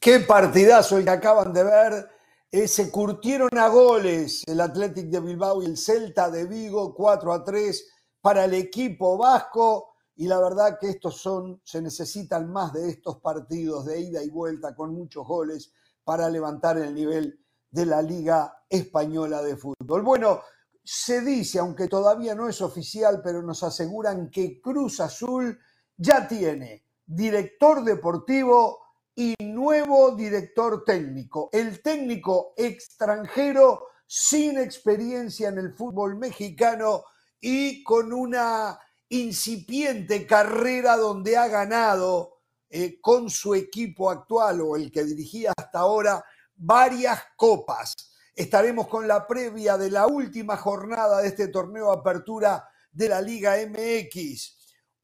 Qué partidazo el que acaban de ver. Eh, se curtieron a goles el Athletic de Bilbao y el Celta de Vigo, 4 a 3 para el equipo vasco. Y la verdad que estos son, se necesitan más de estos partidos de ida y vuelta con muchos goles para levantar el nivel de la Liga Española de Fútbol. Bueno, se dice, aunque todavía no es oficial, pero nos aseguran que Cruz Azul ya tiene director deportivo y nuevo director técnico. El técnico extranjero sin experiencia en el fútbol mexicano y con una incipiente carrera donde ha ganado eh, con su equipo actual o el que dirigía hasta ahora varias copas. Estaremos con la previa de la última jornada de este torneo de apertura de la Liga MX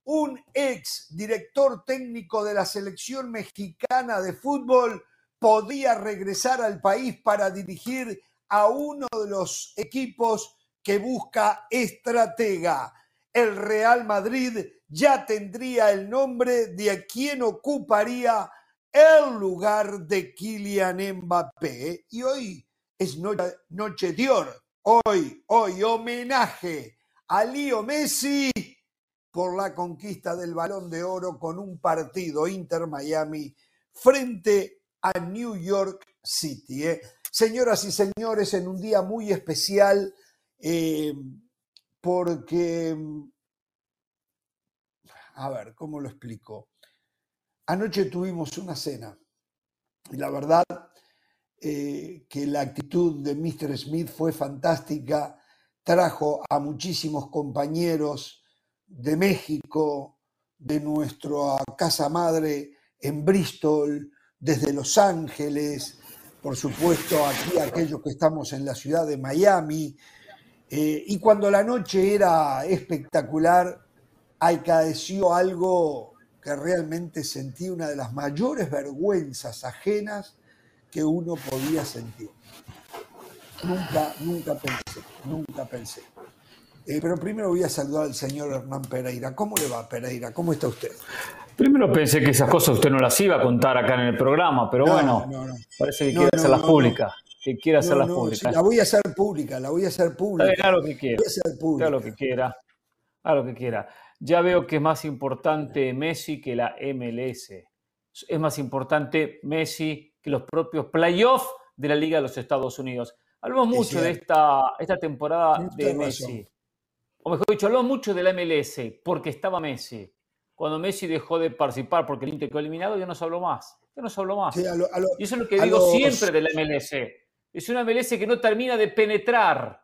un ex director técnico de la selección mexicana de fútbol podía regresar al país para dirigir a uno de los equipos que busca estratega. El Real Madrid ya tendría el nombre de quien ocuparía el lugar de Kylian Mbappé. Y hoy es noche, de. Hoy, hoy, homenaje a Leo Messi por la conquista del balón de oro con un partido Inter-Miami frente a New York City. ¿eh? Señoras y señores, en un día muy especial, eh, porque, a ver, ¿cómo lo explico? Anoche tuvimos una cena y la verdad eh, que la actitud de Mr. Smith fue fantástica, trajo a muchísimos compañeros, de México, de nuestra casa madre en Bristol, desde Los Ángeles, por supuesto aquí aquellos que estamos en la ciudad de Miami. Eh, y cuando la noche era espectacular, acaeció algo que realmente sentí una de las mayores vergüenzas ajenas que uno podía sentir. Nunca, nunca pensé, nunca pensé. Eh, pero primero voy a saludar al señor Hernán Pereira. ¿Cómo le va, Pereira? ¿Cómo está usted? Primero pensé que esas cosas usted no las iba a contar acá en el programa, pero bueno, parece que quiere hacerlas públicas. Que quiere hacerlas públicas. la voy a hacer pública, la voy a hacer pública. Haga lo que quiera. Haga lo que quiera. Haga lo que quiera. Ya veo que es más importante Messi que la MLS. Es más importante Messi que los propios playoffs de la Liga de los Estados Unidos. Hablamos mucho de esta, esta temporada de Messi o mejor dicho, habló mucho de la MLS porque estaba Messi. Cuando Messi dejó de participar porque el Inter quedó eliminado, ya no se habló más. Ya no se habló más. y eso es lo que digo siempre de la MLS. Es una MLS que no termina de penetrar.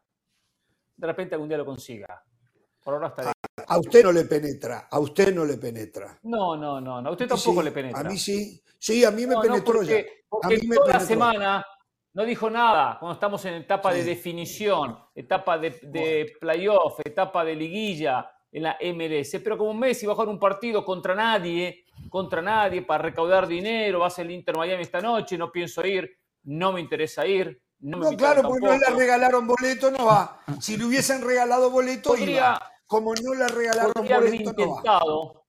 De repente algún día lo consiga. Por ahora está a, usted no le penetra, a usted no le penetra. No, no, no, a usted tampoco le penetra. A mí sí, sí, a mí me penetró ya. Porque a mí toda la semana no dijo nada cuando estamos en etapa de definición, etapa de, playoff, etapa de liguilla en la MLS. Pero como Messi va a jugar un partido contra nadie, contra nadie, para recaudar dinero, va a ser el Inter Miami esta noche, no pienso ir, no me interesa ir. No, claro, porque no le regalaron boleto, no va. Si le hubiesen regalado boleto, iba. Como no le regalaron boleto, no va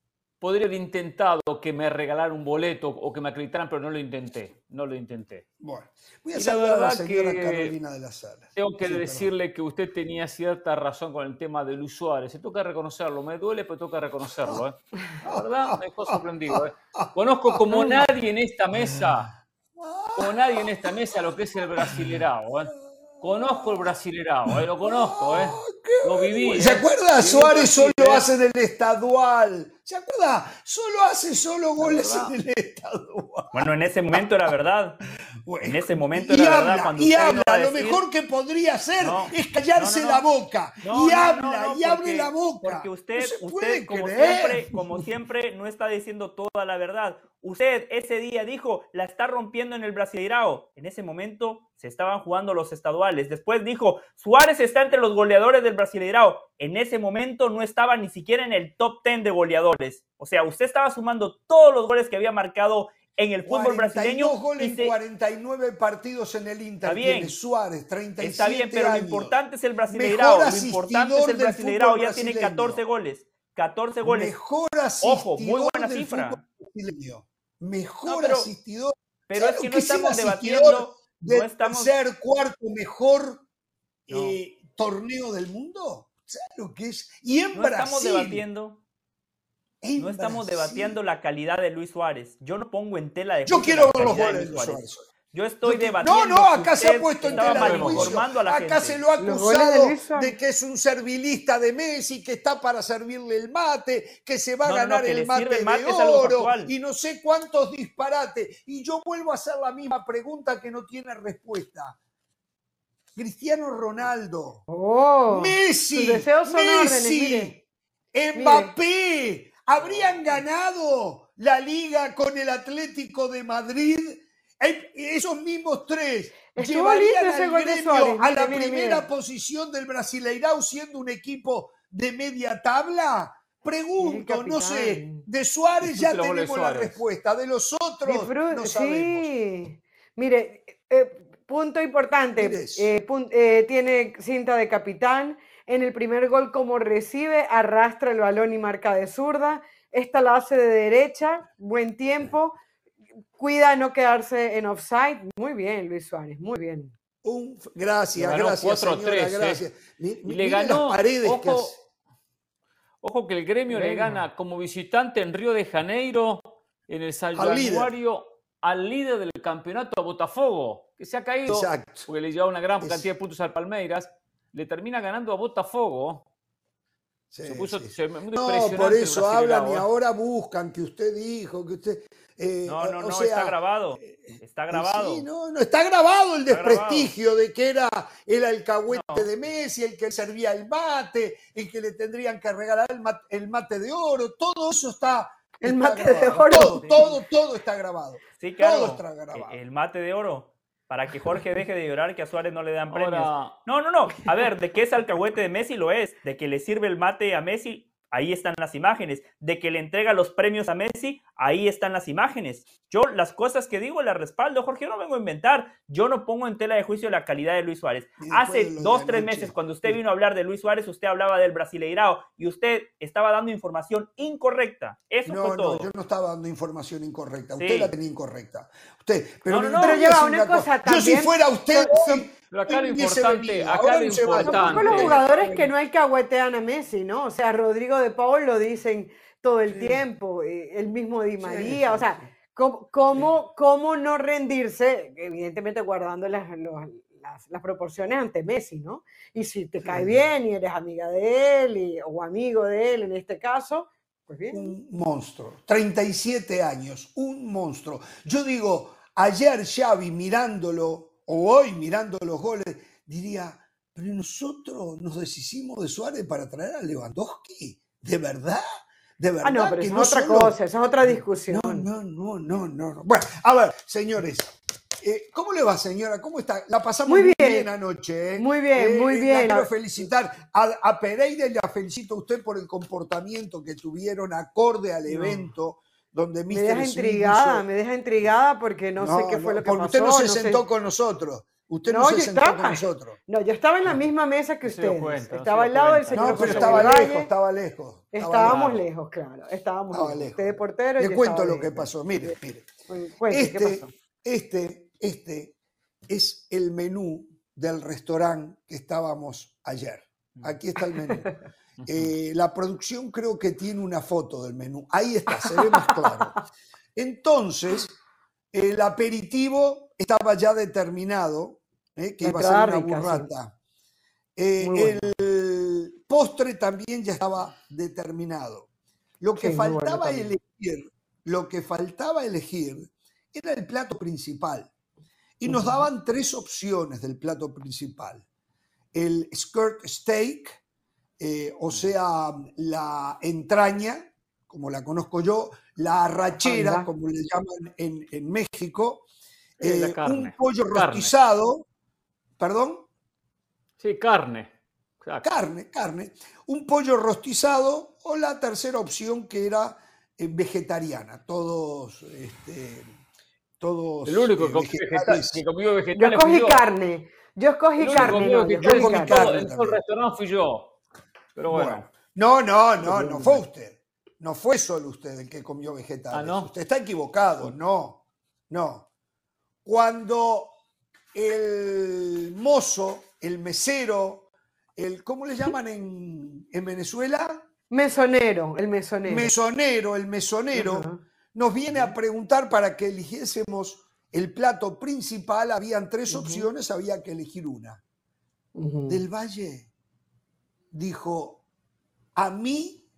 podría haber intentado que me regalaran un boleto o que me acreditaran, pero no lo intenté. No lo intenté. Bueno, voy a saludar a la señora Carolina de la Sala. Tengo que decirle que usted tenía cierta razón con el tema de Luis Suárez. Se toca reconocerlo. Me duele, pero toca reconocerlo. ¿eh? La verdad, me dejó sorprendido. ¿eh? Conozco como nadie en esta mesa, como nadie en esta mesa, lo que es el brasilerao. ¿eh? Conozco el brasilerao, ¿eh? lo conozco, ¿eh? lo viví. ¿Se acuerda? Suárez solo hace en el estadual. ¿Se acuerda? Solo hace solo goles en el estadual. Bueno, en ese momento era verdad. en ese momento era verdad. Cuando y habla, lo mejor que podría hacer es callarse la boca. y habla, y abre la boca. Porque usted, usted como, siempre, como siempre, no está diciendo toda la verdad. Usted ese día dijo, la está rompiendo en el Brasileirao. En ese momento se estaban jugando los estaduales. Después dijo, Suárez está entre los goleadores del Brasileirao. En ese momento no estaba ni siquiera en el top 10 de goleadores. O sea, usted estaba sumando todos los goles que había marcado en el fútbol brasileño. goles en 49 partidos en el Inter. Está bien. Suárez, 37 Está bien, pero lo importante es el Brasileirao. Lo importante es el Brasileirao. Ya tiene 14 goles. 14 goles. Mejor asistidor Ojo, muy buena cifra. Mejor asistidor Pero es que no estamos debatiendo. no estamos... ser cuarto mejor eh, torneo del mundo. ¿Sabes lo que es? Y en no estamos debatiendo. No estamos debatiendo la calidad de Luis Suárez. Yo no pongo en tela de. Yo quiero ver los goles de Luis Suárez. Yo estoy debatiendo. No, no, acá se ha puesto en tela de juicio. Acá se lo ha acusado de, que es un servilista de Messi, que está para servirle el mate, que se va a ganar el, mate de oro y no sé cuántos disparates. Y yo vuelvo a hacer la misma pregunta que no tiene respuesta. Cristiano Ronaldo, oh, Messi, Messi, Mbappé, ¿habrían ganado la liga con el Atlético de Madrid? Esos mismos tres llevarían al a la primera posición del Brasileirao siendo un equipo de media tabla. Pregunto, no sé, de Suárez ya tenemos la respuesta, de los otros no sabemos. Sí. Mire, eh, punto importante, eh, eh, tiene cinta de capitán, en el primer gol como recibe, arrastra el balón y marca de zurda, esta la hace de derecha, buen tiempo, cuida no quedarse en offside. Muy bien, Luis Suárez, muy bien. Un, gracias, gracias, señora, ¿eh? gracias. le ganó, paredes ojo, ojo, que el gremio le gana como visitante en Río de Janeiro, en el santuario, al líder del campeonato, a Botafogo, que se ha caído porque le lleva una gran cantidad de puntos al Palmeiras. Le termina ganando a Botafogo se puso, no, por eso hablan y ahora buscan que usted dijo, que usted... Eh, no, no, no, está grabado. Eh, está grabado. Sí, no, no, está grabado el desprestigio de que era el alcahuete de Messi, el que servía el mate, el que le tendrían que regalar el mate, de oro, todo eso está... El mate de oro. Todo, todo, todo está grabado. Sí, claro. Todo está grabado. El mate de oro para que Jorge deje de llorar que a Suárez no le dan premios. No, no, no. A ver, de que es alcahuete de Messi lo es. De que le sirve el mate a Messi ahí están las imágenes. De que le entrega los premios a Messi, ahí están las imágenes. Yo las cosas que digo las respaldo, Jorge, yo no vengo a inventar. Yo no pongo en tela de juicio la calidad de Luis Suárez. Hace dos, tres meses, cuando usted vino a hablar de Luis Suárez, usted hablaba del Brasileirao y usted estaba dando información incorrecta. Eso fue todo. No, yo no estaba dando información incorrecta. Usted la tenía incorrecta. Usted, pero, no, no, pero lleva una cosa, Yo si fuera usted... Pero acá lo importante, acá lo importante. los jugadores que no hay que agüetean a Messi, ¿no? O sea, Rodrigo de Paul lo dicen todo el tiempo, eh, el mismo Di María, o sea, ¿cómo, cómo, no rendirse? Evidentemente guardando las, las, proporciones ante Messi, ¿no? Y si te cae bien y eres amiga de él o amigo de él en este caso, pues bien. Un monstruo, 37 años, un monstruo. Yo digo, ayer Xavi mirándolo o hoy mirando los goles, diría, pero nosotros nos deshicimos de Suárez para traer a Lewandowski, ¿de verdad? ¿De verdad? Ah, no, pero es otra cosa, es otra discusión. No, no, no, no, no. Bueno, a ver, señores, eh, ¿Cómo le va, señora? ¿Cómo está? La pasamos muy bien, anoche. ¿eh? Muy bien, muy eh, bien. quiero felicitar a, Pereira y la felicito a usted por el comportamiento que tuvieron acorde al evento donde Me deja intrigada, me deja intrigada porque no, sé qué fue lo que pasó. Usted no se sentó con nosotros. Usted no, se sentó con nosotros. No, yo estaba en la misma mesa que usted. estaba al lado del señor No, pero estaba lejos, estaba lejos. Estábamos lejos, claro. Estábamos lejos. Usted de portero. Le cuento lo que pasó. Mire, mire. este, este, este es el menú del restaurante que estábamos ayer. Aquí está el menú. Eh, la producción creo que tiene una foto del menú. Ahí está, se ve más claro. Entonces, el aperitivo estaba ya determinado, eh, que iba a ser una burrata. Eh, el postre también ya estaba determinado. Lo que faltaba elegir, lo que faltaba elegir era el plato principal. Y nos daban tres opciones del plato principal. El skirt steak, eh, o sea, la entraña, como la conozco yo, la arrachera, como le llaman en, México, eh, un pollo rostizado, perdón. Sí, carne. Carne, carne. Un pollo rostizado o la tercera opción que era eh, vegetariana. Todos, este, todos. El único que, comió vegetales. Yo cogí carne. Yo escogí carne. yo cogí carne. En todo el restaurante fui yo. Pero bueno. No, no, no, no fue usted. No fue solo usted el que comió vegetales. ¿Ah, no? Usted está equivocado. No, no. cuando el mozo, el mesero, el, ¿cómo le llaman en, Venezuela? Mesonero, el mesonero. Mesonero, el mesonero, nos viene a preguntar para que eligiésemos el plato principal, habían tres opciones, había que elegir una. Del Valle dijo, a mí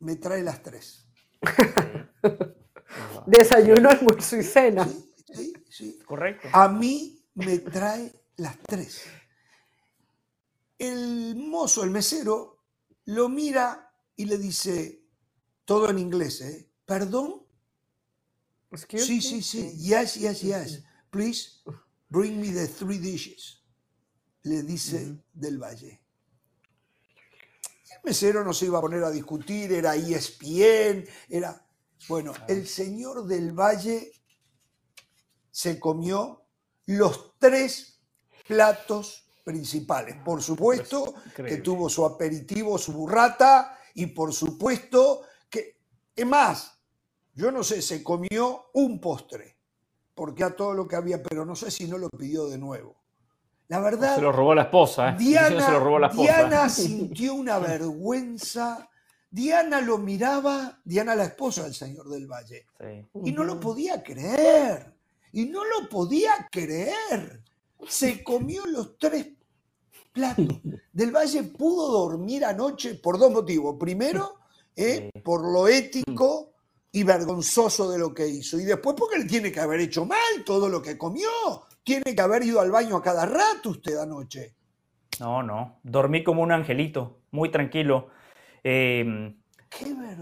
me trae las tres. Desayuno, almuerzo y cena. Sí, sí, Correcto. A mí me trae las tres. El mozo, el mesero, lo mira y le dice, todo en inglés, ¿eh? ¿Perdón? sí, sí, sí. Yes, yes, yes. Please bring me the three dishes. Le dice del Valle. Mesero no se iba a poner a discutir, era ESPN, era... Bueno, el señor del Valle se comió los tres platos principales. Por supuesto que tuvo su aperitivo, su burrata, y por supuesto que, es más, yo no sé, se comió un postre, porque a todo lo que había, pero no sé si no lo pidió de nuevo. La verdad. Se lo robó la esposa, ¿eh? Diana, se lo robó la esposa. Diana sintió una vergüenza. Diana lo miraba, Diana la esposa del señor del Valle, y no lo podía creer. Y no lo podía creer. Se comió los tres platos. Del Valle pudo dormir anoche por dos motivos. Primero, eh, por lo ético y vergonzoso de lo que hizo. Y después porque le tiene que haber hecho mal todo lo que comió. Tiene que haber ido al baño a cada rato usted anoche. No, no. Dormí como un angelito, muy tranquilo. Em,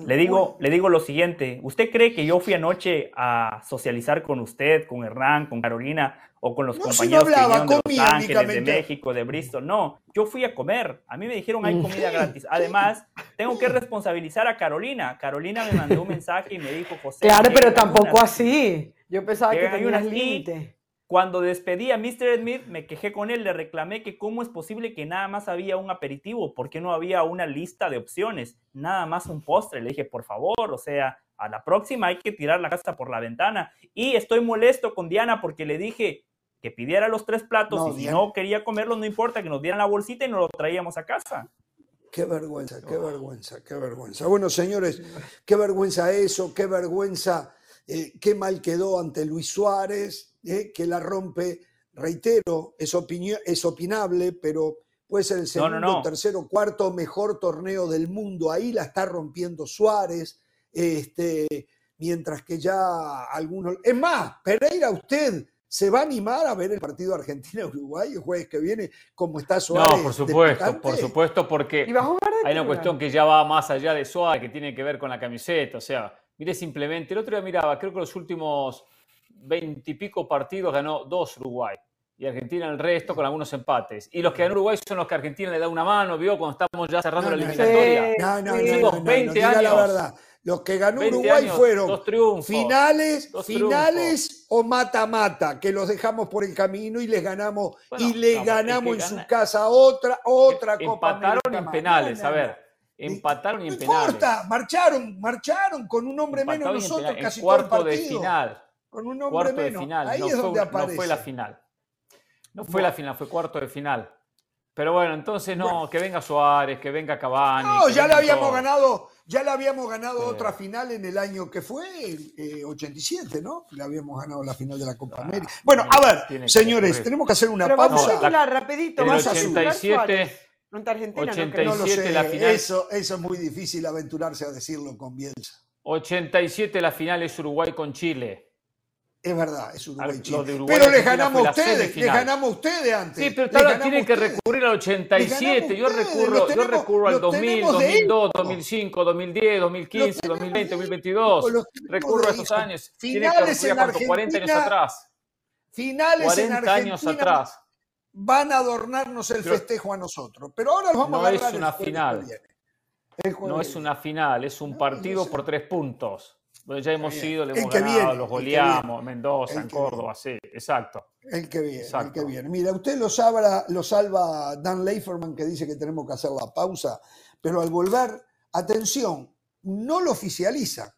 le digo, le digo lo siguiente. ¿Usted cree que yo fui anoche a socializar con usted, con Hernán, con Carolina o con los compañeros que vinieron de Los Ángeles, de México, de Bristol? No, yo fui a comer. A mí me dijeron hay comida gratis. Además, tengo que responsabilizar a Carolina. Carolina me mandó un mensaje y me dijo, José. Claro, pero tampoco así. Yo pensaba que tenía un límite. Cuando despedí a Mr. Smith, me quejé con él, le reclamé que cómo es posible que nada más había un aperitivo, ¿por qué no había una lista de opciones? Nada más un postre. Le dije, por favor, o sea, a la próxima hay que tirar la casa por la ventana. Y estoy molesto con Diana porque le dije que pidiera los tres platos y si no quería comerlo, no importa, que nos dieran la bolsita y nos lo traíamos a casa. Qué vergüenza, qué vergüenza, qué vergüenza. Bueno, señores, qué vergüenza eso, qué vergüenza, eh, qué mal quedó ante Luis Suárez, ¿eh? que la rompe, reitero, es, es opinable, pero puede ser el segundo, tercero, cuarto mejor torneo del mundo. Ahí la está rompiendo Suárez, este, mientras que ya algunos... Es más, Pereira, usted se va a animar a ver el partido Argentina-Uruguay el jueves que viene, como está Suárez. No, por supuesto, por supuesto, porque hay una cuestión que ya va más allá de Suárez, que tiene que ver con la camiseta. O sea, mire simplemente, el otro día miraba, creo que los últimos veintipico partidos ganó dos Uruguay. Y Argentina el resto con algunos empates. Y los que ganó Uruguay son los que Argentina le da una mano, ¿vio? Cuando estamos ya cerrando la eliminatoria. No, no, no, 20 años. la verdad. Los que ganó Uruguay fueron finales, finales o mata-mata, que los dejamos por el camino y les ganamos y le ganamos en su casa otra otra Copa Empataron en penales, a ver. Empataron y en penales. No importa, marcharon, marcharon con un hombre menos nosotros casi todo el partido. de final con un nombre cuarto de final. Ahí no, es fue, donde aparece. no fue la final. No fue la final, fue cuarto de final. Pero bueno, entonces no, que venga Suárez, que venga Cavani. No, ya le habíamos ganado, ya le habíamos ganado otra final en el año que fue, el 87, eh, ¿no? Le habíamos ganado la final de la Copa ah, América. Bueno, a ver, señores, tenemos que hacer una Pero pausa. Vamos a rapidito, el 87, no, Argentina, 87 la final. Eso, eso es muy difícil aventurarse a decirlo con Bielsa. 87 la final es Uruguay con Chile. Es verdad, es Uruguay Chile. Pero les ganamos a ustedes, les ganamos a ustedes antes. Sí, pero ahora tienen que recurrir al 87. Yo recurro, yo recurro al 2000, 2002, 2005, 2010, 2015, 2020, 2022. Recurro a esos años. Finales en Argentina, 40 años atrás. Finales 40 en Argentina años atrás. Van a adornarnos el festejo a nosotros. Pero ahora los vamos no a es una final. No es una final, es un partido por tres puntos ya hemos ido, le hemos ganado, los goleamos, Mendoza, en Córdoba, sí, exacto. El que viene, el que viene. Mira, usted lo salva, lo salva Dan Leiferman que dice que tenemos que hacer la pausa, pero al volver, atención, no lo oficializa,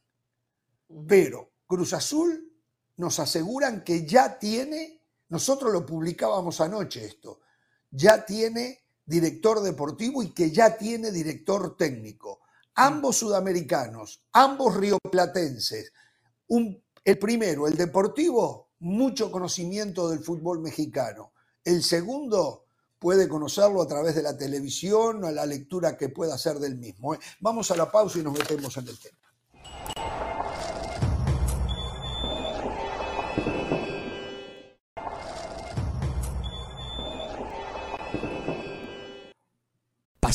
pero Cruz Azul nos aseguran que ya tiene, nosotros lo publicábamos anoche esto, ya tiene director deportivo y que ya tiene director técnico. Ambos sudamericanos, ambos rioplatenses. El primero, el deportivo, mucho conocimiento del fútbol mexicano. El segundo, puede conocerlo a través de la televisión o la lectura que pueda hacer del mismo. ¿eh? Vamos a la pausa y nos metemos en el tema.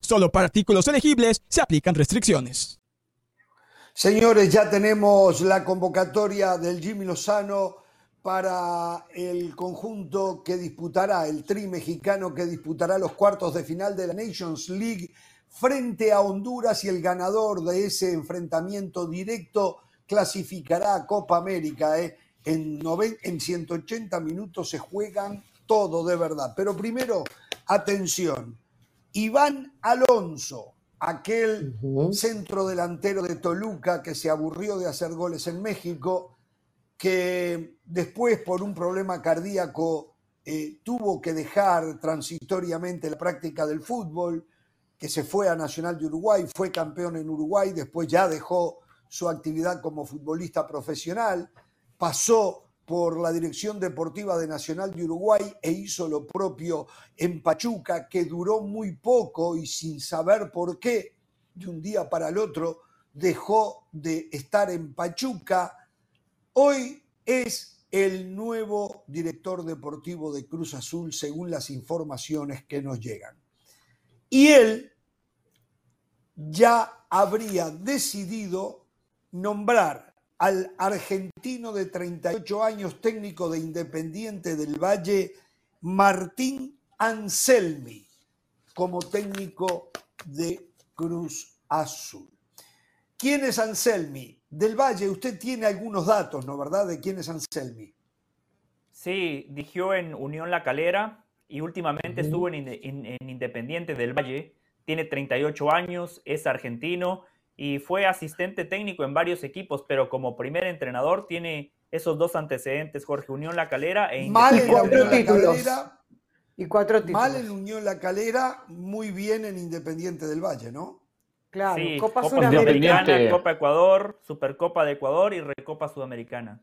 Solo para artículos elegibles se aplican restricciones. Señores, ya tenemos la convocatoria del Jimmy Lozano para el conjunto que disputará, el tri mexicano que disputará los cuartos de final de la Nations League frente a Honduras y el ganador de ese enfrentamiento directo clasificará a Copa América. ¿eh? En, en 180 minutos se juegan todo de verdad. Pero primero, atención, Iván Alonso, aquel centro delantero de Toluca que se aburrió de hacer goles en México, que después por un problema cardíaco eh, tuvo que dejar transitoriamente la práctica del fútbol, que se fue a Nacional de Uruguay, fue campeón en Uruguay, después ya dejó su actividad como futbolista profesional, pasó por la Dirección Deportiva de Nacional de Uruguay e hizo lo propio en Pachuca, que duró muy poco y sin saber por qué, de un día para el otro, dejó de estar en Pachuca Hoy es el nuevo director deportivo de Cruz Azul, según las informaciones que nos llegan. Y él ya habría decidido nombrar al argentino de 38 años técnico de Independiente del Valle, Martín Anselmi, como técnico de Cruz Azul. ¿Quién es Anselmi? Del Valle, usted tiene algunos datos, ¿no verdad? De quién es Anselmi. Sí, dirigió en Unión La Calera y últimamente estuvo en, Independiente del Valle. Tiene 38 años, es argentino y fue asistente técnico en varios equipos, pero como primer entrenador tiene esos dos antecedentes, Jorge, Unión La Calera e Independiente. Y cuatro títulos. Mal en Unión La Calera, muy bien en Independiente del Valle, ¿no? Claro, Copa, Sudamericana, Copa Ecuador, Supercopa de Ecuador y Recopa Sudamericana.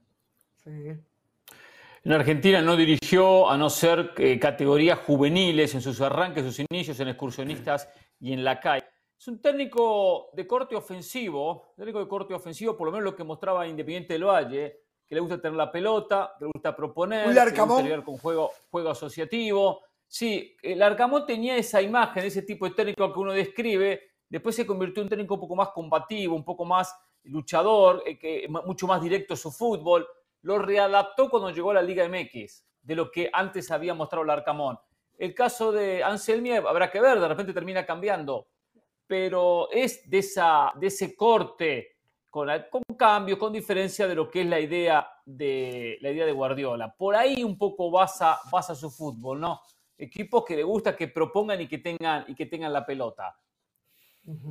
En Argentina no dirigió a no ser eh, categorías juveniles en sus arranques, sus inicios en excursionistas y en la calle. Es un técnico de corte ofensivo, técnico de corte ofensivo, por lo menos lo que mostraba Independiente del Valle, que le gusta tener la pelota, le gusta proponer, le gusta con juego, juego asociativo. Sí, el Arcamón tenía esa imagen, ese tipo de técnico que uno describe, Después se convirtió en un técnico un poco más combativo, un poco más luchador, eh, que, mucho más directo su fútbol. Lo readaptó cuando llegó a la Liga MX, de lo que antes había mostrado el Arcamón. El caso de Anselmi habrá que ver, de repente termina cambiando, pero es de, esa, de ese corte, con, con cambios, con diferencia de lo que es la idea de, la idea de Guardiola. Por ahí un poco basa, basa su fútbol, ¿no? Equipos que le gusta que propongan y que tengan, y que tengan la pelota.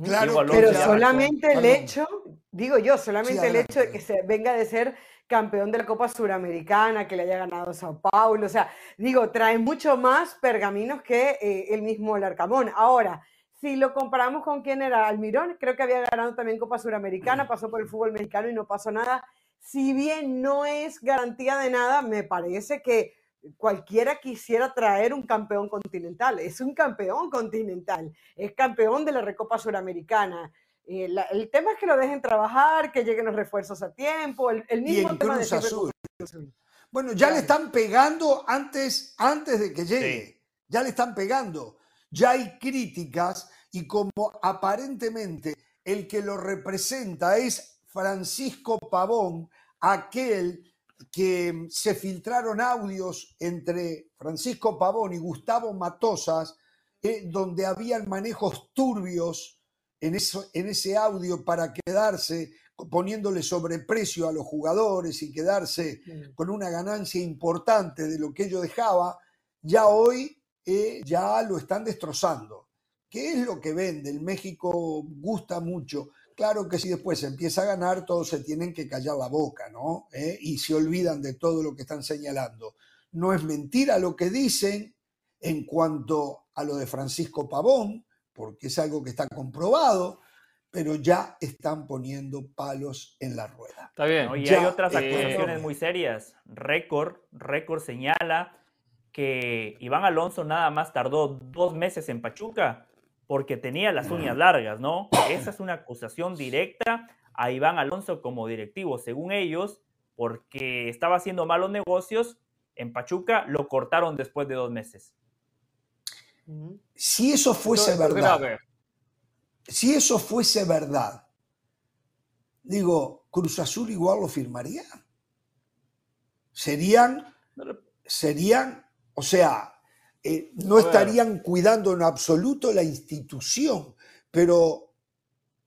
Claro, pero solamente el hecho, digo yo, solamente el hecho de que se venga de ser campeón de la Copa Suramericana, que le haya ganado Sao Paulo, o sea, digo, trae mucho más pergaminos que eh, el mismo Larcamón. Ahora, si lo comparamos con quién era Almirón, creo que había ganado también Copa Suramericana, pasó por el fútbol mexicano y no pasó nada. Si bien no es garantía de nada, me parece que cualquiera quisiera traer un campeón continental. Es un campeón continental, es campeón de la Recopa Suramericana. Eh, el tema es que lo dejen trabajar, que lleguen los refuerzos a tiempo, el, mismo tema de Azul. Bueno, ya le están pegando antes, antes de que llegue. Ya le están pegando. Ya hay críticas y como aparentemente el que lo representa es Francisco Pavón, aquel que se filtraron audios entre Francisco Pavón y Gustavo Matosas, eh, donde habían manejos turbios en, eso, en ese audio para quedarse poniéndole sobreprecio a los jugadores y quedarse con una ganancia importante de lo que ellos dejaba, ya hoy eh, ya lo están destrozando. ¿Qué es lo que vende? El México gusta mucho. Claro que si después se empieza a ganar, todos se tienen que callar la boca, ¿no? ¿Eh? Y se olvidan de todo lo que están señalando. No es mentira lo que dicen en cuanto a lo de Francisco Pavón, porque es algo que está comprobado, pero ya están poniendo palos en la rueda. Está bien. y hay otras acusaciones muy serias. Récord, Récord señala que Iván Alonso nada más tardó dos meses en Pachuca porque tenía las uñas largas, ¿no? Esa es una acusación directa a Iván Alonso como directivo, según ellos, porque estaba haciendo malos negocios en Pachuca, lo cortaron después de dos meses. Si eso fuese verdad, si eso fuese verdad, digo, Cruz Azul igual lo firmaría. Serían, serían, o sea, eh, no estarían cuidando en absoluto la institución, pero,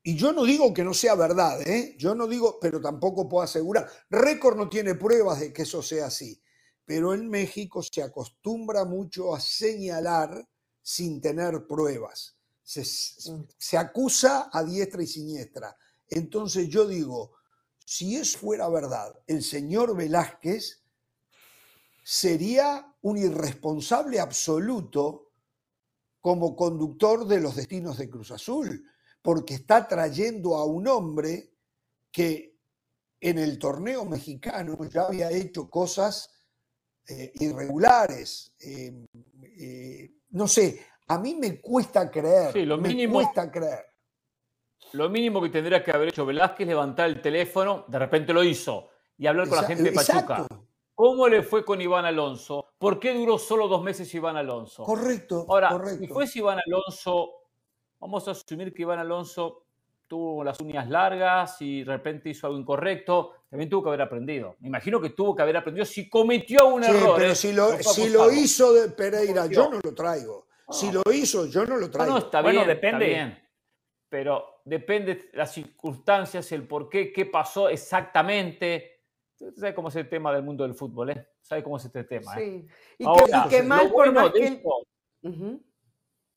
y yo no digo que no sea verdad, ¿eh? yo no digo, pero tampoco puedo asegurar, récord no tiene pruebas de que eso sea así, pero en México se acostumbra mucho a señalar sin tener pruebas, se, mm. se acusa a diestra y siniestra. Entonces yo digo, si eso fuera verdad, el señor Velázquez sería un irresponsable absoluto como conductor de los destinos de Cruz Azul, porque está trayendo a un hombre que en el torneo mexicano ya había hecho cosas eh, irregulares. Eh, eh, no sé, a mí me cuesta creer. Sí, lo mínimo, me cuesta creer. Lo mínimo que tendría que haber hecho Velázquez es levantar el teléfono, de repente lo hizo, y hablar con la gente de Pachuca. ¿Cómo le fue con Iván Alonso? ¿Por qué duró solo dos meses Iván Alonso? Correcto. Ahora, correcto. si fuese Iván Alonso, vamos a asumir que Iván Alonso tuvo las uñas largas y de repente hizo algo incorrecto, también tuvo que haber aprendido. Me imagino que tuvo que haber aprendido si cometió un sí, error. Pero ¿eh? si lo, si lo hizo de Pereira, yo no lo traigo. Si lo hizo, yo no lo traigo. No, está bien, depende. Está bien. Pero depende de las circunstancias, el por qué, qué pasó exactamente ¿Sabes cómo es el tema del mundo del fútbol? Eh? ¿Sabes cómo es este tema? Eh? Sí. Y, que, mal por más que...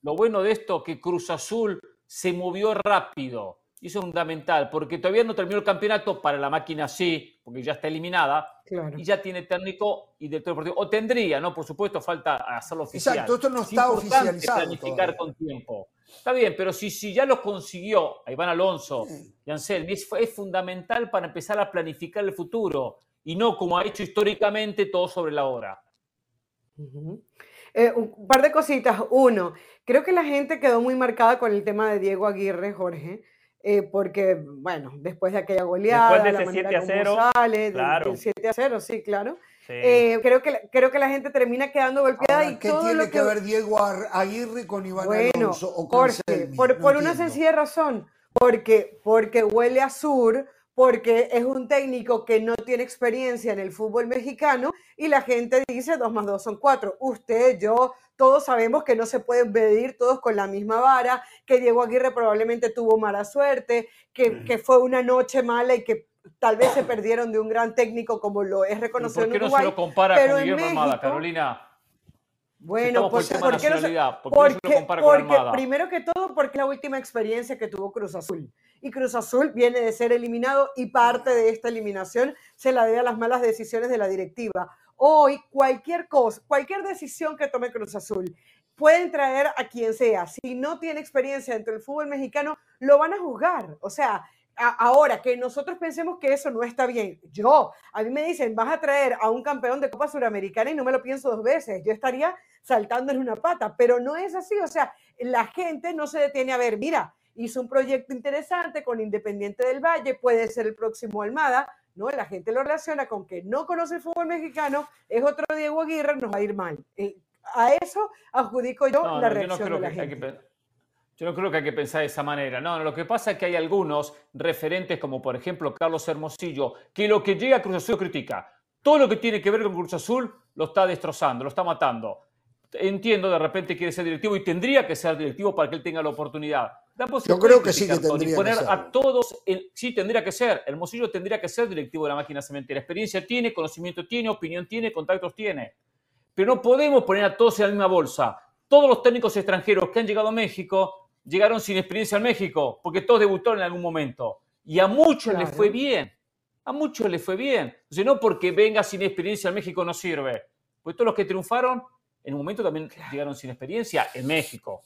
Lo bueno de esto que Cruz Azul se movió rápido. Y eso es fundamental, porque todavía no terminó el campeonato, para la máquina sí, porque ya está eliminada, y ya tiene técnico y director deportivo. O tendría, ¿no? Por supuesto, falta hacerlo oficial. Exacto, esto no está oficializado. planificar con tiempo. Está bien, pero si, si ya lo consiguió a Iván Alonso y Anselmi, es, fundamental para empezar a planificar el futuro y no como ha hecho históricamente todo sobre la hora. Eh, un par de cositas. Uno, creo que la gente quedó muy marcada con el tema de Diego Aguirre, Jorge. Eh, porque, bueno, después de aquella goleada, después de ese 7 a 0, sale, claro. 7 a 0, sí, claro. Eh, creo, que, creo que la gente termina quedando golpeada. y ¿Qué tiene que... ver Diego Aguirre con Iván Alonso o con por, por una sencilla razón, porque, porque huele a sur, porque es un técnico que no tiene experiencia en el fútbol mexicano y la gente dice 2 más 2 son 4. Usted, yo, todos sabemos que no se pueden medir todos con la misma vara, que Diego Aguirre probablemente tuvo mala suerte, que, que fue una noche mala y que tal vez se perdieron de un gran técnico como lo es reconocido ¿Por qué no se lo compara con Guillermo Armada, Carolina? Bueno, pues, ¿por, qué no se, porque, lo compara con Armada? Primero que todo, porque es la última experiencia que tuvo Cruz Azul. Y Cruz Azul viene de ser eliminado y parte de esta eliminación se la debe a las malas decisiones de la directiva. Hoy, cualquier cosa, cualquier decisión que tome Cruz Azul, pueden traer a quien sea. Si no tiene experiencia dentro del fútbol mexicano, lo van a juzgar. O sea, ahora, que nosotros pensemos que eso no está bien. Yo, a mí me dicen, vas a traer a un campeón de Copa Suramericana y no me lo pienso dos veces. Yo estaría saltando en una pata, pero no es así. O sea, la gente no se detiene a ver, mira, hizo un proyecto interesante con Independiente del Valle, puede ser el próximo Almada. No, la gente lo relaciona con que no conoce el fútbol mexicano, es otro Diego Aguirre, nos va a ir mal. Eh, a eso adjudico yo la reacción de la gente. Yo no creo que hay que pensar de esa manera. No, lo que pasa es que hay algunos referentes, como por ejemplo Carlos Hermosillo, que lo que llega a Cruz Azul critica. Todo lo que tiene que ver con Cruz Azul lo está destrozando, lo está matando. Entiendo, de repente quiere ser directivo y tendría que ser directivo para que él tenga la oportunidad. Yo creo que sí que tendría poner que ser. a todos, sí tendría que ser. Hermosillo tendría que ser directivo de la máquina cementera. Experiencia tiene, conocimiento tiene, opinión tiene, contactos tiene. Pero no podemos poner a todos en la misma bolsa. Todos los técnicos extranjeros que han llegado a México llegaron sin experiencia en México, porque todos debutaron en algún momento. Y a muchos les fue bien. A muchos les fue bien. Entonces, no porque venga sin experiencia en México no sirve. Pues todos los que triunfaron, en un momento también llegaron sin experiencia en México.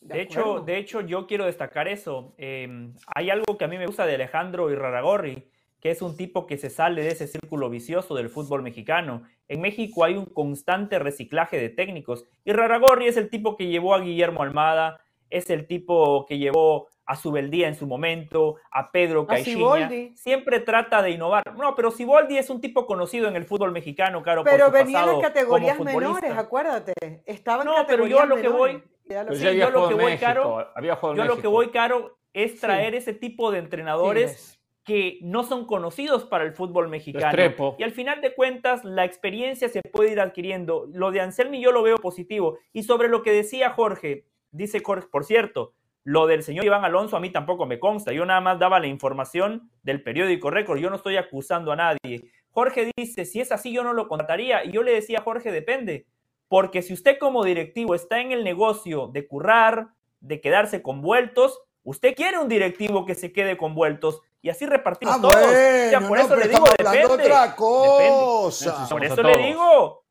De, hecho, de hecho, yo quiero destacar eso. Em, hay algo que a mí me gusta de Alejandro Irraragorri, que es un tipo que se sale de ese círculo vicioso del fútbol mexicano. En México hay un constante reciclaje de técnicos. Irraragorri es el tipo que llevó a Guillermo Almada, es el tipo que llevó a Subeldía en su momento, a Pedro Caixinha. Siempre trata de innovar. No, pero Siboldi es un tipo conocido en el fútbol mexicano, claro, pero por su venía en categorías menores, acuérdate. Estaba en no, pero yo lo que voy, yo lo que voy caro, yo lo que voy caro es traer ese tipo de entrenadores que no son conocidos para el fútbol mexicano. Y al final de cuentas, la experiencia se puede ir adquiriendo. Lo de Anselmi yo lo veo positivo. Y sobre lo que decía Jorge, Dice Jorge, por cierto, lo del señor Iván Alonso a mí tampoco me consta. Yo nada más daba la información del periódico Récord. Yo no estoy acusando a nadie. Jorge dice, si es así yo no lo contrataría. Y yo le decía a Jorge, depende. Porque si usted como directivo está en el negocio de currar, de quedarse con vueltos, usted quiere un directivo que se quede con vueltos y así repartimos ah, todos. por eso le digo, depende. Otra cosa. Por eso le digo,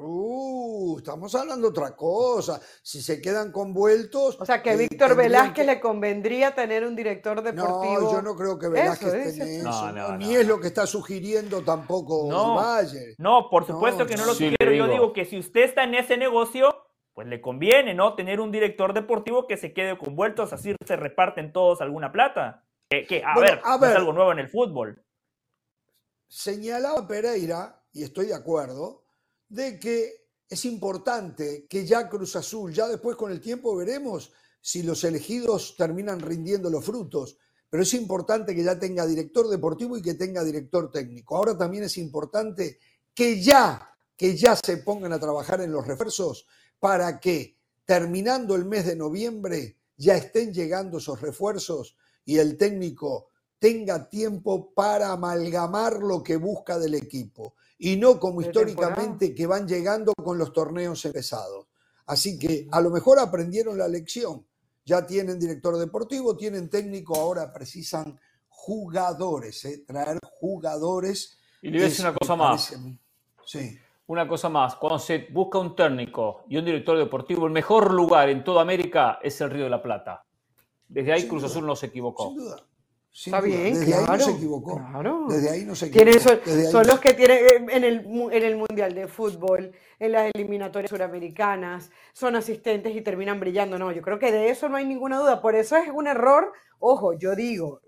Uh, estamos hablando otra cosa. Si se quedan convueltos. O sea, que eh, Víctor Velázquez le convendría tener un director deportivo. No, yo no creo que Velázquez tenga eso. Ni es lo que está sugiriendo tampoco no, Valle. No, por supuesto que no lo quiero. Yo digo que si usted está en ese negocio, pues le conviene, ¿no? Tener un director deportivo que se quede convueltos, así se reparten todos alguna plata. Que, a, ver, a ver, es algo nuevo en el fútbol. Señalaba Pereira, y estoy de acuerdo de que es importante que ya Cruz Azul, ya después con el tiempo veremos si los elegidos terminan rindiendo los frutos, pero es importante que ya tenga director deportivo y que tenga director técnico. Ahora también es importante que ya, que ya se pongan a trabajar en los refuerzos para que terminando el mes de noviembre ya estén llegando esos refuerzos y el técnico tenga tiempo para amalgamar lo que busca del equipo y no como históricamente que van llegando con los torneos empezados. Así que a lo mejor aprendieron la lección. Ya tienen director deportivo, tienen técnico, ahora precisan jugadores, ¿eh? traer jugadores. Y le voy a decir una cosa más. Sí. Una cosa más, cuando se busca un técnico y un director deportivo, el mejor lugar en toda América es el Río de la Plata. Desde ahí Cruz Azul no se equivocó. Sin duda. Está bien, Desde ahí no se equivocó. Desde ahí no se equivocó. Son, los que tienen eh, en el, en el Mundial de Fútbol, en las eliminatorias suramericanas, son asistentes y terminan brillando. No, yo creo que de eso no hay ninguna duda. Por eso es un error, ojo, yo digo,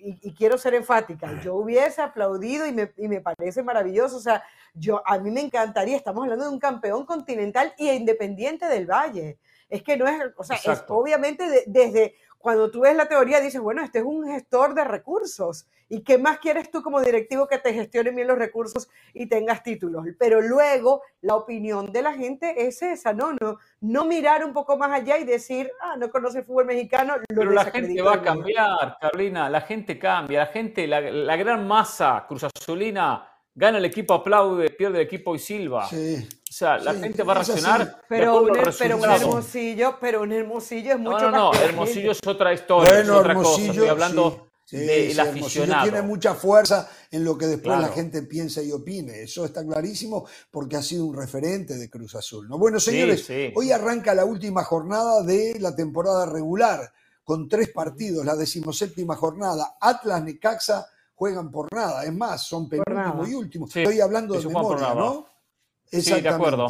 y, quiero ser enfática, yo hubiese aplaudido y me, y me, parece maravilloso. O sea, yo, a mí me encantaría, estamos hablando de un campeón continental y independiente del Valle. Es que no es, o sea, es obviamente desde cuando tú ves la teoría dices, bueno, este es un gestor de recursos. ¿Y qué más quieres tú como directivo que te gestione bien los recursos y tengas títulos? Pero luego la opinión de la gente es esa, ¿no? No, no mirar un poco más allá y decir, ah, no conoce el fútbol mexicano. Lo Pero la gente va a cambiar, Carolina, la gente cambia, la gente, la, la gran masa cruzazulina gana el equipo, aplaude, pierde el equipo y silba. Sí. O sea, la gente va a reaccionar. Pero un, pero un, hermosillo, pero un hermosillo es mucho no, no, no, hermosillo es otra historia, es otra cosa. Estoy hablando del sí, aficionado. tiene mucha fuerza en lo que después la gente piensa y opine. Eso está clarísimo porque ha sido un referente de Cruz Azul. ¿no? Bueno, señores, hoy arranca la última jornada de la temporada regular con tres partidos, la decimoséptima jornada. Atlas, Necaxa juegan por nada. Es más, son penúltimo y último. Estoy hablando de memoria, ¿no? Sí, de acuerdo.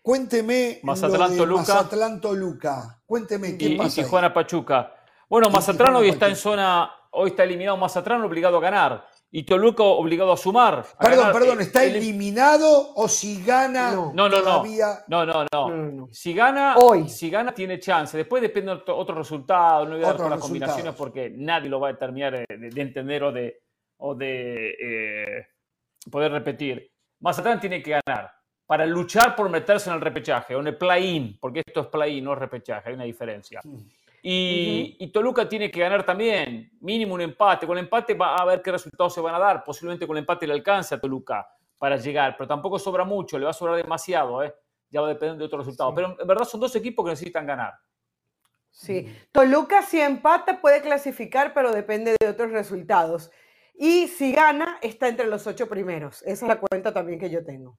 Cuénteme Mazatlán, lo de Mazatlán Toluca. Cuénteme qué y, pasa. Y Tijuana Pachuca. Bueno, Mazatlán hoy está en zona, hoy está eliminado Mazatlán obligado a ganar y Toluca obligado a sumar. perdón, perdón, ¿está eliminado o si gana no, no, todavía... no, no, no, Si gana, hoy. si gana tiene chance. Después depende de otro resultado, no voy a dar con las combinaciones porque nadie lo va a terminar de, entender o de, o de eh, poder repetir. Mazatlán tiene que ganar para luchar por meterse en el repechaje o en el play-in, porque esto es play-in, no es repechaje, hay una diferencia. Mm. Y, Toluca tiene que ganar también, mínimo un empate. Con el empate va a ver qué resultados se van a dar. Posiblemente con el empate le alcance a Toluca para llegar, pero tampoco sobra mucho, le va a sobrar demasiado, ¿eh? ya va a depender de otros resultados. Pero en verdad son dos equipos que necesitan ganar. Sí, Toluca si empata puede clasificar, pero depende de otros resultados. Y si gana, está entre los ocho primeros. Esa es la cuenta también que yo tengo.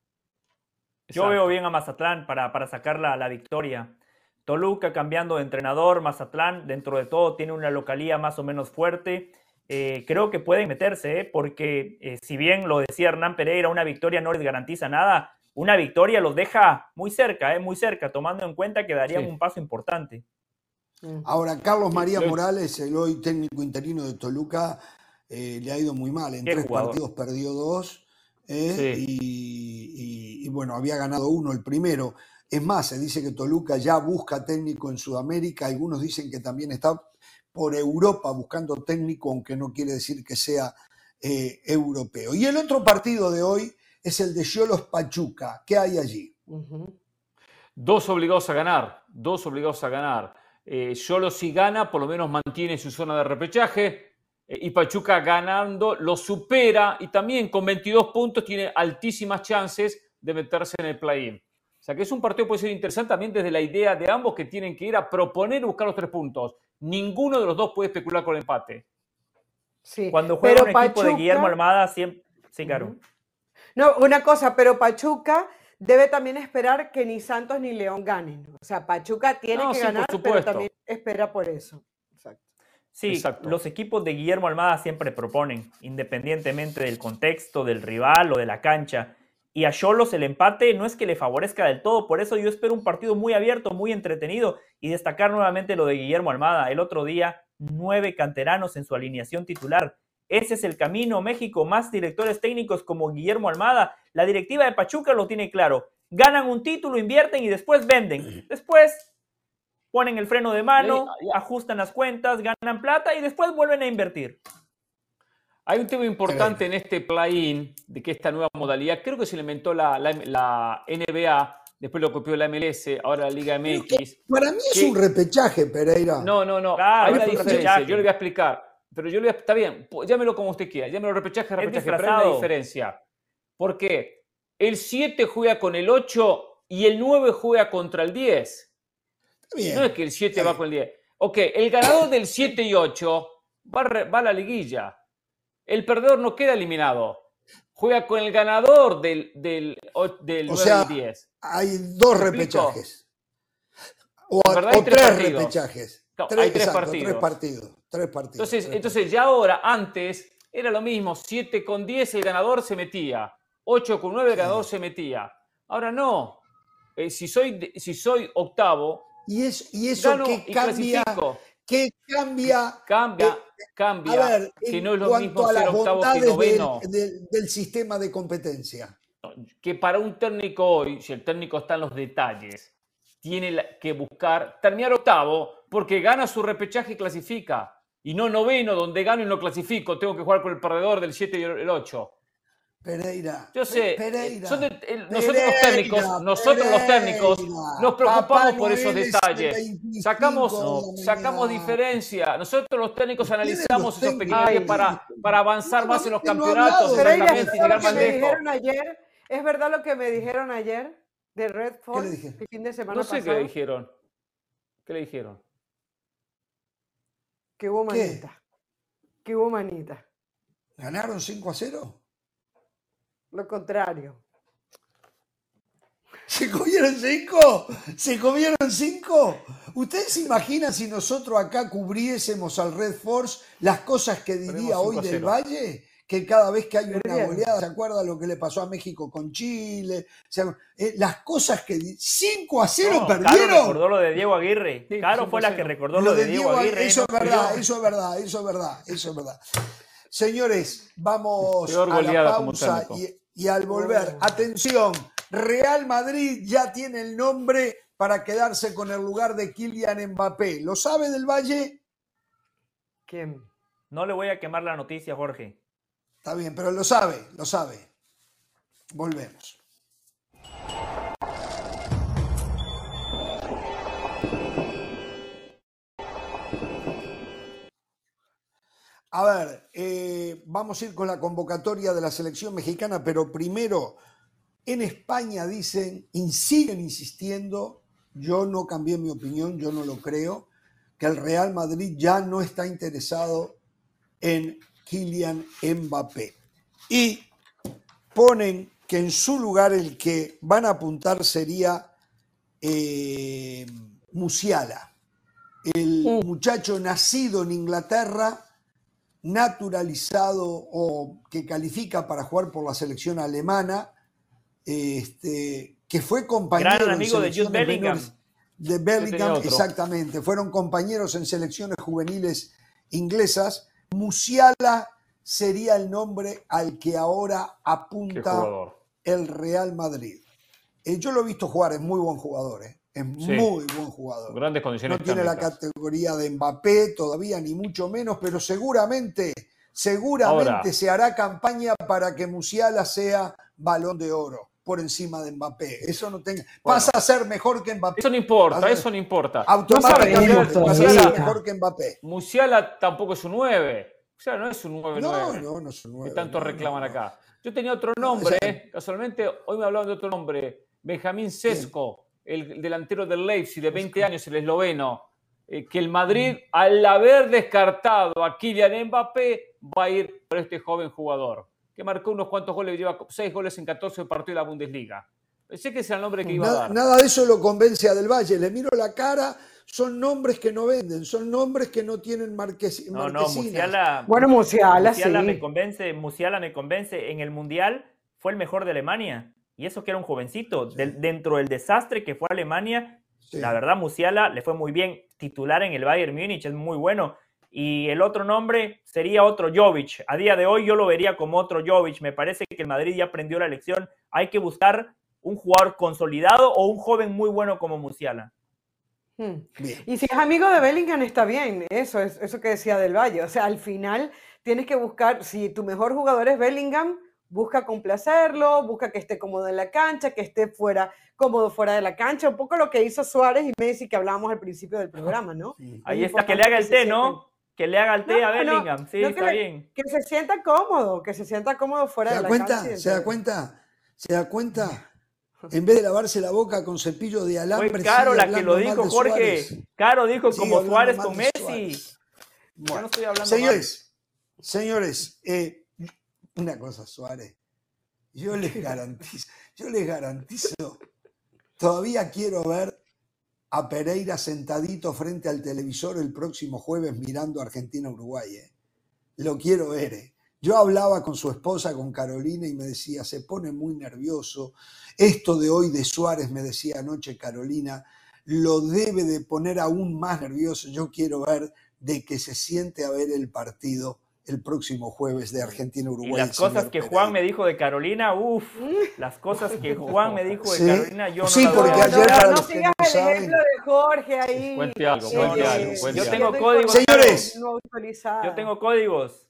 Yo veo bien a Mazatlán para, para sacar la, la victoria. Toluca cambiando de entrenador, Mazatlán dentro de todo tiene una localía más o menos fuerte. Eh, creo que pueden meterse, ¿eh? porque eh, si bien lo decía Hernán Pereira, una victoria no les garantiza nada, una victoria los deja muy cerca, muy cerca, tomando en cuenta que darían un paso importante. Ahora, Carlos María Morales, el hoy técnico interino de Toluca, le ha ido muy mal. En tres partidos perdió dos y, bueno, había ganado uno el primero. Es más, se dice que Toluca ya busca técnico en Sudamérica, algunos dicen que también está por Europa buscando técnico, aunque no quiere decir que sea eh, europeo. Y el otro partido de hoy es el de Cholos Pachuca. ¿Qué hay allí? Dos obligados a ganar, dos obligados a ganar. Eh, si gana, por lo menos mantiene su zona de repechaje. Eh, y Pachuca ganando lo supera y también con 22 puntos tiene altísimas chances de meterse en el play-in. O sea que es un partido que puede ser interesante también desde la idea de ambos que tienen que ir a proponer y buscar los tres puntos. Ninguno de los dos puede especular con el empate. Sí, Cuando juega un equipo de Guillermo Almada, siempre. Sí, claro. No, una cosa, pero Pachuca debe también esperar que ni Santos ni León ganen. O sea, Pachuca tiene que ganar, pero también espera por eso. Exacto. Sí, los equipos de Guillermo Almada siempre proponen, independientemente del contexto, del rival o de la cancha. Y a Cholos el empate no es que le favorezca del todo, por eso yo espero un partido muy abierto, muy entretenido y destacar nuevamente lo de Guillermo Almada. El otro día, nueve canteranos en su alineación titular. Ese es el camino, México, más directores técnicos como Guillermo Almada. La directiva de Pachuca lo tiene claro. Ganan un título, invierten y después venden. Después ponen el freno de mano, ajustan las cuentas, ganan plata y después vuelven a invertir. Hay un tema importante en este play-in de que esta nueva modalidad, creo que se le inventó la, NBA, después lo copió la MLS, ahora la Liga MX. Para mí es un repechaje, Pereira. No, no, no. hay una diferencia. Yo le voy a explicar. Pero yo le voy a, está bien, llámelo como usted quiera, llámelo repechaje, repechaje, pero hay una diferencia. Porque el 7 juega con el 8 y el 9 juega contra el 10. No es que el 7 va con el 10. Ok, el ganador del 7 y 8 va, va a la liguilla el perdedor no queda eliminado. Juega con el ganador del, del, del o sea, 10. Hay dos repechajes. O, tres repechajes. hay tres partidos. tres partidos. Tres partidos. Entonces, entonces, ya ahora, antes, era lo mismo. 7 con 10 el ganador se metía. 8 con 9 el ganador se metía. Ahora no. Eh, si, soy, si soy octavo, y, es, y eso que cambia, ¿Qué cambia? Cambia, eh, cambia. Ver, que no es lo mismo ser octavo que noveno. Del, sistema de competencia. Que para un técnico hoy, si el técnico está en los detalles, tiene que buscar terminar octavo porque gana su repechaje y clasifica. Y no noveno, donde gano y no clasifico. Tengo que jugar con el perdedor del 7 y el 8. Pereira. Yo sé, nosotros los técnicos, nosotros los técnicos nos preocupamos por esos detalles. Sacamos, sacamos diferencia. Nosotros los técnicos analizamos esos pequeños para, para avanzar más en los campeonatos. ¿Es verdad lo que me dijeron ayer de Red el fin de semana No sé qué le dijeron. ¿Qué le dijeron? Que hubo manita. Que hubo manita. ¿Ganaron 5 a 0? Lo contrario. ¿Se comieron cinco? ¿Se comieron cinco? ¿Ustedes se imaginan si nosotros acá cubriésemos al Red Force las cosas que diría hoy del Valle? Que cada vez que hay una goleada, ¿se acuerda lo que le pasó a México con Chile? Eh, las cosas que 5 a 0 perdieron. Caro recordó lo de Diego Aguirre. Caro fue la que recordó lo, de, Diego, Aguirre. Eso es verdad, eso es verdad, eso es verdad, eso es verdad. Señores, vamos a la pausa y al volver, atención, Real Madrid ya tiene el nombre para quedarse con el lugar de Kylian Mbappé. ¿Lo sabe del Valle? ¿Quién? No le voy a quemar la noticia, Jorge. Está bien, pero lo sabe, lo sabe. Volvemos. A ver, eh, vamos a ir con la convocatoria de la selección mexicana, pero primero, en España dicen, y siguen insistiendo, yo no cambié mi opinión, yo no lo creo, que el Real Madrid ya no está interesado en Kylian Mbappé. Y ponen que en su lugar el que van a apuntar sería eh, Musiala, el muchacho nacido en Inglaterra, naturalizado o que califica para jugar por la selección alemana, este, que fue compañero. Gran amigo de Jude Bellingham. De Bellingham, exactamente. Fueron compañeros en selecciones juveniles inglesas. Musiala sería el nombre al que ahora apunta el Real Madrid. Eh, yo lo he visto jugar, es muy buen jugador, eh. Es muy buen jugador. Grandes condiciones. No tiene la categoría de Mbappé todavía, ni mucho menos, pero seguramente, seguramente se hará campaña para que Musiala sea balón de oro por encima de Mbappé. Eso no tenga. pasa a ser mejor que Mbappé. Eso no importa, eso no importa. Automáticamente pasa a ser mejor que Mbappé. Musiala tampoco es un 9. Musiala no es un 9 No, no, no es un 9. Que tanto reclaman acá. Yo tenía otro nombre, eh. casualmente hoy me hablaban de otro nombre. Benjamín Sesco, el delantero del Leipzig de 20 años, el esloveno. Eh, que el Madrid, mm. al haber descartado a Kylian Mbappé, va a ir por este joven jugador que marcó unos cuantos goles, lleva seis goles en 14 partidos de la Bundesliga. Pensé que ese era el nombre que iba nada, a dar. Nada de eso lo convence a Del Valle. Le miro la cara, son nombres que no venden, son nombres que no tienen marques, no, No, Musiala, bueno, Musiala, Musiala me convence, Musiala me convence. En el Mundial fue el mejor de Alemania. Y eso que era un jovencito. dentro del desastre que fue Alemania, la verdad, Musiala le fue muy bien. Titular en el Bayern Múnich, es muy bueno y el otro nombre sería otro Jovic. A día de hoy yo lo vería como otro Jovic. Me parece que el Madrid ya aprendió la lección. Hay que buscar un jugador consolidado o un joven muy bueno como Musiala. Hmm. Y si es amigo de Bellingham está bien, eso es eso que decía del Valle. O sea, al final tienes que buscar, si tu mejor jugador es Bellingham, busca complacerlo, busca que esté cómodo en la cancha, que esté fuera, cómodo fuera de la cancha, un poco lo que hizo Suárez y Messi que hablábamos al principio del programa, ¿no? Ahí está, que le haga el té, ¿no? Que le haga el té a Bellingham, sí, está bien. Que se sienta cómodo, que se sienta cómodo fuera de la cuenta? ¿Se da cuenta? ¿Se da cuenta? En vez de lavarse la boca con cepillo de alambre. Fue Caro la que lo dijo, Jorge. Caro dijo como Suárez con Messi. Bueno, no estoy hablando señores, señores, eh, una cosa, Suárez. Yo les garantizo, yo les garantizo, todavía quiero ver a Pereira sentadito frente al televisor el próximo jueves mirando Argentina-Uruguay. Eh. Lo quiero ver. Eh. Yo hablaba con su esposa, con Carolina, y me decía, se pone muy nervioso. Esto de hoy de Suárez, me decía anoche Carolina, lo debe de poner aún más nervioso. Yo quiero ver de que se siente a ver el partido el próximo jueves de Argentina-Uruguay. las cosas que Juan me dijo de Carolina, uff, las cosas que Juan me dijo de Carolina, yo sí, no porque ayer no, no sigas el ejemplo de Jorge ahí. Cuente algo, cuente algo. yo tengo códigos. Señores, yo tengo códigos.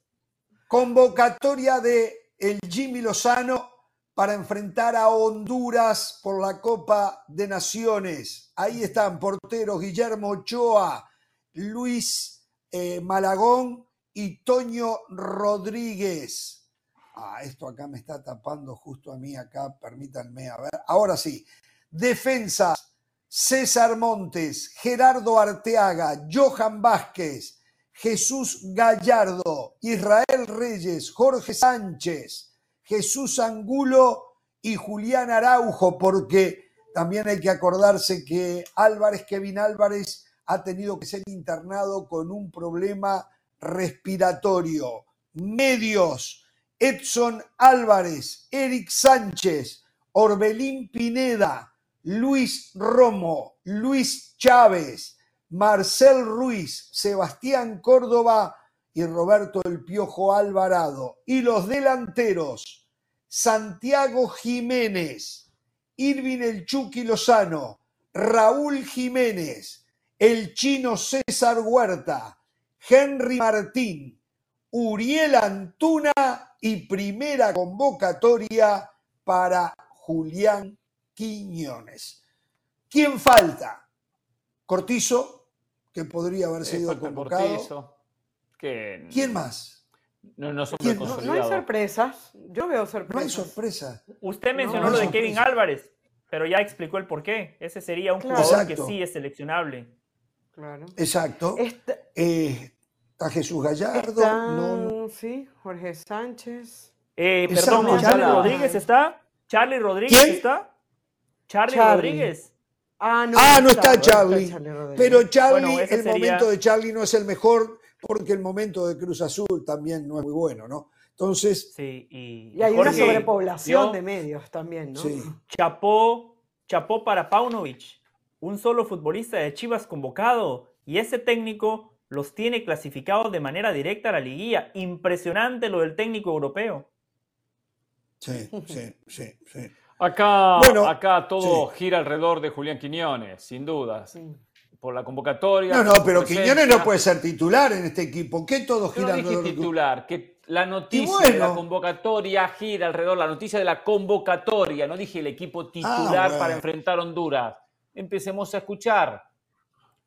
Convocatoria de el Jimmy Lozano para enfrentar a Honduras por la Copa de Naciones. Ahí están porteros Guillermo Ochoa, Luis eh, Malagón, y Toño Rodríguez. Ah, esto acá me está tapando justo a mí acá, permítanme, a ver. Ahora sí, defensa, César Montes, Gerardo Arteaga, Johan Vázquez, Jesús Gallardo, Israel Reyes, Jorge Sánchez, Jesús Angulo y Julián Araujo, porque también hay que acordarse que Álvarez, Kevin Álvarez, ha tenido que ser internado con un problema respiratorio. Medios, Edson Álvarez, Eric Sánchez, Orbelín Pineda, Luis Romo, Luis Chávez, Marcel Ruiz, Sebastián Córdoba y Roberto El Piojo Alvarado. Y los delanteros, Santiago Jiménez, Irving El Chucky Lozano, Raúl Jiménez, el chino César Huerta, Henry Martín, Uriel Antuna y primera convocatoria para Julián Quiñones. ¿Quién falta? Cortizo, que podría haber sido convocado. ¿Quién más? No, no, hay sorpresas. Yo veo sorpresas. No hay sorpresas. Usted mencionó lo de Kevin Álvarez, pero ya explicó el por qué. Ese sería un jugador que sí es seleccionable. Claro. Exacto. Eh, está Jesús Gallardo. Sí, Jorge Sánchez. Eh, perdón, Charlie Rodríguez está. Charlie Rodríguez está. Charlie, Rodríguez. Ah, no, ah, no está, Charlie. pero Charlie, el momento de Charlie no es el mejor porque el momento de Cruz Azul también no es muy bueno, ¿no? Entonces. Sí, y, hay una sobrepoblación de medios también, ¿no? Sí. Chapó, chapó para Paunovic, un solo futbolista de Chivas convocado, y ese técnico los tiene clasificados de manera directa a la liguilla. Impresionante lo del técnico europeo. Sí, sí, sí, sí. Acá, acá todo gira alrededor de Julián Quiñones, sin dudas por la convocatoria. No, no, pero Quiñones no puede ser titular en este equipo. ¿Qué todo gira alrededor? titular, que la noticia de la convocatoria gira alrededor, la noticia de la convocatoria, no dije el equipo titular ah, para enfrentar Honduras. Empecemos a escuchar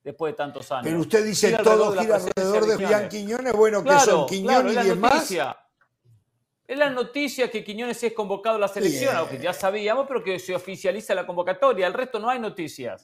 después de tantos años. Pero usted dice todo gira alrededor de Julián Quiñones, bueno, que son Quiñones y demás. Es la noticia que Quiñones es convocado a la selección, aunque ya sabíamos, pero que se oficializa la convocatoria. El resto no hay noticias.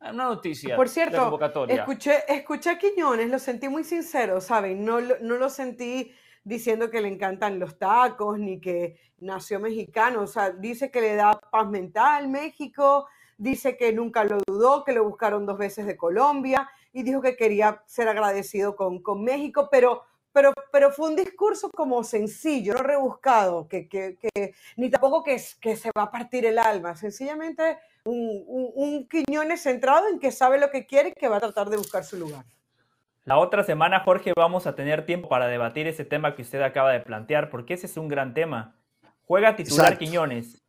Una noticia. Por cierto, escuché, escuché a Quiñones, lo sentí muy sincero, ¿saben? No, no lo sentí diciendo que le encantan los tacos ni que nació mexicano. O sea, dice que le da paz mental México, dice que nunca lo dudó, que lo buscaron dos veces de Colombia y dijo que quería ser agradecido con, con México, pero, pero, pero fue un discurso como sencillo, no rebuscado, que, que, que ni tampoco que, que se va a partir el alma. Sencillamente un, un, Quiñones centrado en que sabe lo que quiere y que va a tratar de buscar su lugar. La otra semana, Jorge, vamos a tener tiempo para debatir ese tema que usted acaba de plantear, porque ese es un gran tema. ¿Juega titular Quiñones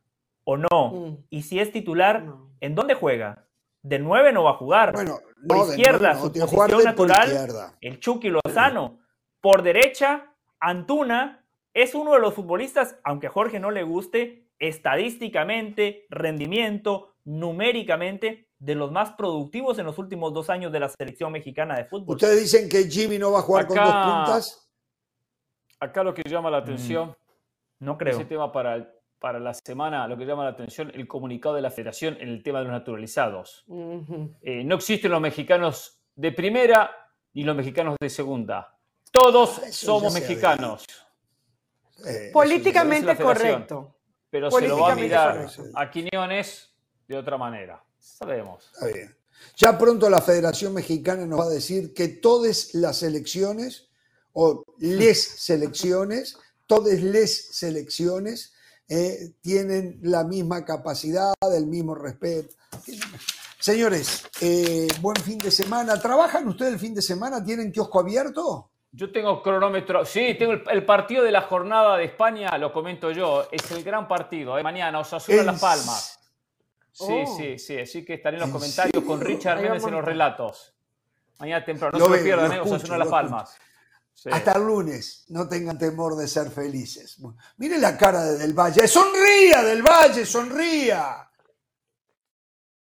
o no? Mm. Y si es titular, ¿en dónde juega? De nueve no va a jugar. Bueno, por izquierda, su posición natural, el Chucky Lozano. Por derecha, Antuna es uno de los futbolistas, aunque a Jorge no le guste, estadísticamente, rendimiento, numéricamente de los más productivos en los últimos dos años de la selección mexicana de fútbol. ¿Ustedes dicen que Jimmy no va a jugar con dos puntas? Acá lo que llama la atención, mm, no creo. Ese tema para, para la semana, lo que llama la atención, el comunicado de la federación en el tema de los naturalizados. Eh, no existen los mexicanos de primera ni los mexicanos de segunda. Todos ah, somos mexicanos. Eh, Políticamente correcto. Pero se lo va a mirar a Quiñones de otra manera. Sabemos. Está bien. Ya pronto la Federación Mexicana nos va a decir que todas las elecciones, o les selecciones, todas les selecciones, eh, tienen la misma capacidad, el mismo respeto. Señores, eh, buen fin de semana. ¿Trabajan ustedes el fin de semana? ¿Tienen kiosco abierto? Yo tengo cronómetro. Sí, tengo el, partido de la jornada de España, lo comento yo. Es el gran partido. ¿eh? Mañana, Osasuna Las Palmas. Sí, oh. sí, sí. Así que estaré en los comentarios con Richard Méndez en los relatos. Mañana temprano. No se lo pierdan, ¿eh? Osasuna Las Palmas. Hasta el lunes. No tengan temor de ser felices. Mire la cara de Del Valle. ¡Sonría, Del Valle! ¡Sonría!